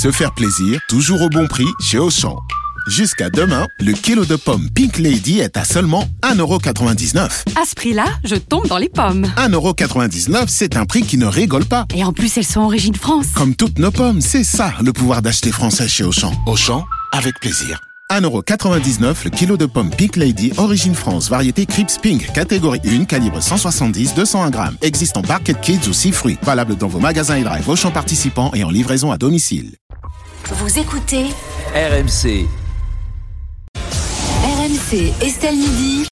se faire plaisir, toujours au bon prix chez Auchan. Jusqu'à demain, le kilo de pommes Pink Lady est à seulement 1,99€. À ce prix-là, je tombe dans les pommes. 1,99€, c'est un prix qui ne rigole pas. Et en plus, elles sont origine France. Comme toutes nos pommes, c'est ça le pouvoir d'acheter français chez Auchan. Auchan, avec plaisir. 1,99€ le kilo de pommes Pink Lady, origine France, variété Crips Pink, catégorie 1, calibre 170-201 grammes. Existe en Barket Kids ou 6 fruits. Valable dans vos magasins et drive Auchan participants et en livraison à domicile. Vous écoutez RMC, RMC Estelle Midi.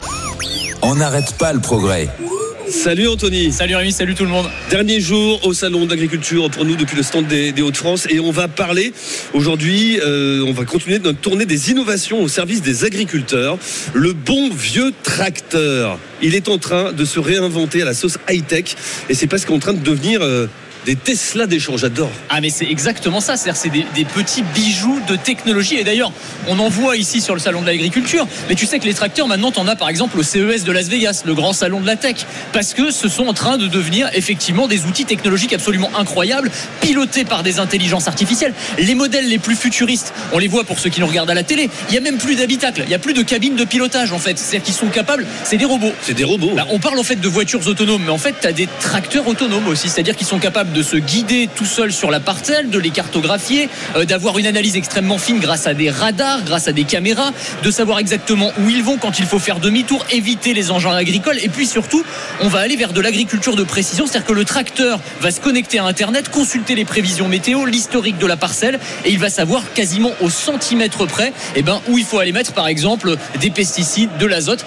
on n'arrête pas le progrès. Salut Anthony. Salut Rémi, salut tout le monde. Dernier jour au salon d'agriculture pour nous depuis le stand des, des Hauts-de-France et on va parler aujourd'hui, euh, on va continuer notre tournée des innovations au service des agriculteurs. Le bon vieux tracteur, il est en train de se réinventer à la sauce high-tech et c'est presque en train de devenir euh, des Tesla des champs. J'adore. Ah mais c'est exactement ça, c'est des, des petits bijoux de technologie et d'ailleurs on en voit ici sur le salon de l'agriculture, mais tu sais que les tracteurs maintenant t'en as par exemple au CES de Las Vegas, le grand salon de la tech, parce que ce sont en train de devenir effectivement des outils technologiques absolument incroyables, pilotés par des intelligences artificielles. Les modèles les plus futuristes, on les voit pour ceux qui nous regardent à la télé, il y a même plus d'habitacles, il y a plus de cabines de pilotage en fait, c'est-à-dire qu'ils sont capables, c'est des robots. C'est des robots. Bah, on parle en fait de voitures autonomes, mais en fait, tu as des tracteurs autonomes aussi, c'est-à-dire qu'ils sont capables de se guider tout seuls sur la parcelle, de les cartographier, euh, d'avoir une analyse extrêmement fine grâce à des radars, grâce à des caméras, de savoir exactement où ils vont quand il faut faire demi-tour, éviter les engins agricoles, et puis surtout, on va aller vers de l'agriculture de précision, c'est-à-dire que le tracteur va se connecter à Internet, consulter les prévisions météo, l'historique de la parcelle, et il va savoir quasiment au centimètre près, eh ben, où il faut aller mettre, par exemple, des pesticides, de l'azote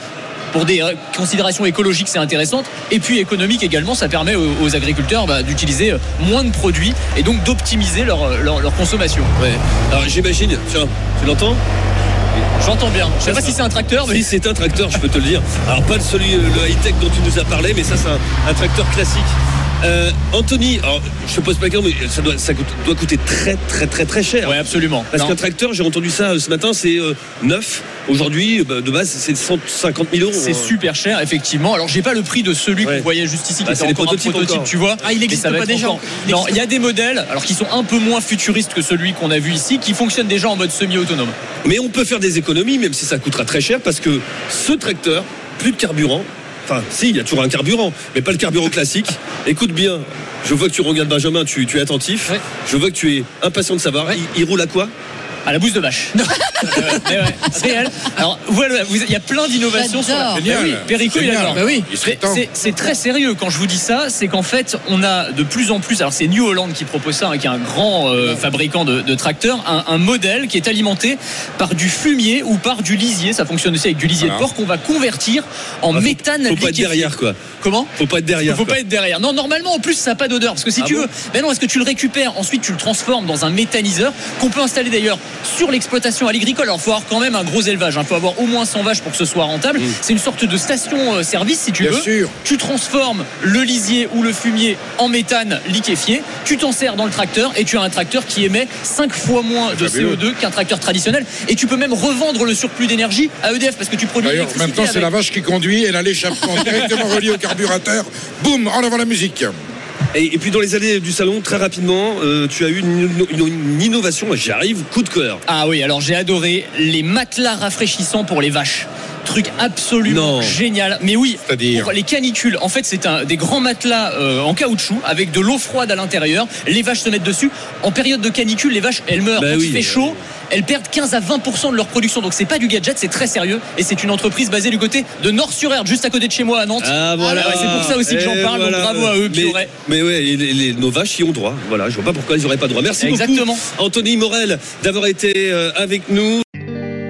pour des euh, considérations écologiques, c'est intéressant. Et puis économique également, ça permet aux, aux agriculteurs bah, d'utiliser euh, moins de produits et donc d'optimiser leur, euh, leur, leur consommation. Ouais. Alors j'imagine, tiens, tu l'entends? J'entends bien. Je sais pas si c'est un tracteur, mais Si c'est un tracteur, je peux te le dire. Alors pas de celui, le high-tech dont tu nous as parlé, mais ça c'est un, un tracteur classique. Euh, Anthony, alors, je te pose pas la question, mais ça doit, ça coûte- doit coûter très très très très cher. ouais, absolument. Parce qu'un tracteur, j'ai entendu ça euh, ce matin, c'est euh, neuf. Aujourd'hui, bah, de base, c'est 150 000 euros. C'est hein. super cher, effectivement. Alors, j'ai pas le prix de celui Ouais. qu'on voyait juste ici, qui Ah, des encore un prototypes prototype, encore. tu vois. Ah, il Mais existe ça va pas déjà. encore- Il Non, il y a des modèles, alors qui sont un peu moins futuristes que celui qu'on a vu ici, qui fonctionnent déjà en mode semi-autonome. Mais on peut faire des économies, même si ça coûtera très cher, parce que ce tracteur, plus de carburant. Enfin, si, il y a toujours un carburant, mais pas le carburant classique. Écoute bien, je vois que tu regardes Benjamin, tu, tu es attentif. Ouais. Je vois que tu es impatient de savoir. Il, il roule à quoi? À la bouse de vache. Mais ouais, réel. Alors voilà, vous- il y a plein d'innovations sur la. J'adore. Mais oui, Perico, il d'accord. Bah oui. C'est- C'est très sérieux quand je vous dis ça, c'est qu'en fait, on a de plus en plus. Alors c'est New Holland qui propose ça, hein, qui est un grand euh, fabricant de, de tracteurs, un, un modèle qui est alimenté par du fumier ou par du lisier. Ça fonctionne aussi avec du lisier de porc qu'on va convertir en méthane Faut pas être liquéfié. derrière, quoi. Comment Faut pas être derrière. faut quoi. pas être derrière. Non, normalement, en plus, ça n'a pas d'odeur. Parce que si Ah tu bon veux, ben non, est-ce que tu le récupères Ensuite, tu le transformes dans un méthaniseur qu'on peut installer d'ailleurs sur l'exploitation agricole. Alors, il faut avoir quand même un gros élevage. Il faut avoir au moins 100 vaches pour que ce soit rentable. Mm. C'est une sorte de station-service, si tu Bien veux. sûr. Tu transformes le lisier ou le fumier en méthane liquéfié. Tu t'en sers dans le tracteur et tu as un tracteur qui émet 5 fois moins de Fabuleux. CO2 qu'un tracteur traditionnel. Et tu peux même revendre le surplus d'énergie à EDF parce que tu produis D'ailleurs, en même temps, l'électricité c'est la vache qui conduit et là, l'échappement directement relié au carburateur. Boum, en avant la musique. Et, puis dans les allées du salon, très rapidement, euh, tu as eu une, une- une innovation. J'y arrive, coup de cœur. Ah oui, alors j'ai adoré les matelas rafraîchissants pour les vaches. Truc absolument Non. génial. Mais oui, pour les canicules, en fait, c'est un, des grands matelas euh, en caoutchouc avec de l'eau froide à l'intérieur. Les vaches se mettent dessus. En période de canicule, les vaches, elles meurent. Bah Quand oui. il fait chaud, elles perdent 15 à 20% de leur production. Donc c'est pas du gadget, c'est très sérieux. Et c'est une entreprise basée du côté de Nord-sur-Erdre, juste à côté de chez moi à Nantes. Ah voilà. ouais, c'est pour ça aussi que j'en parle. Donc bravo à eux qui mais, auraient. mais ouais, et les- les- nos vaches y ont droit. Voilà, je vois pas pourquoi ils auraient pas droit. Merci Exactement. beaucoup, Anthony Morel, d'avoir été euh, avec nous.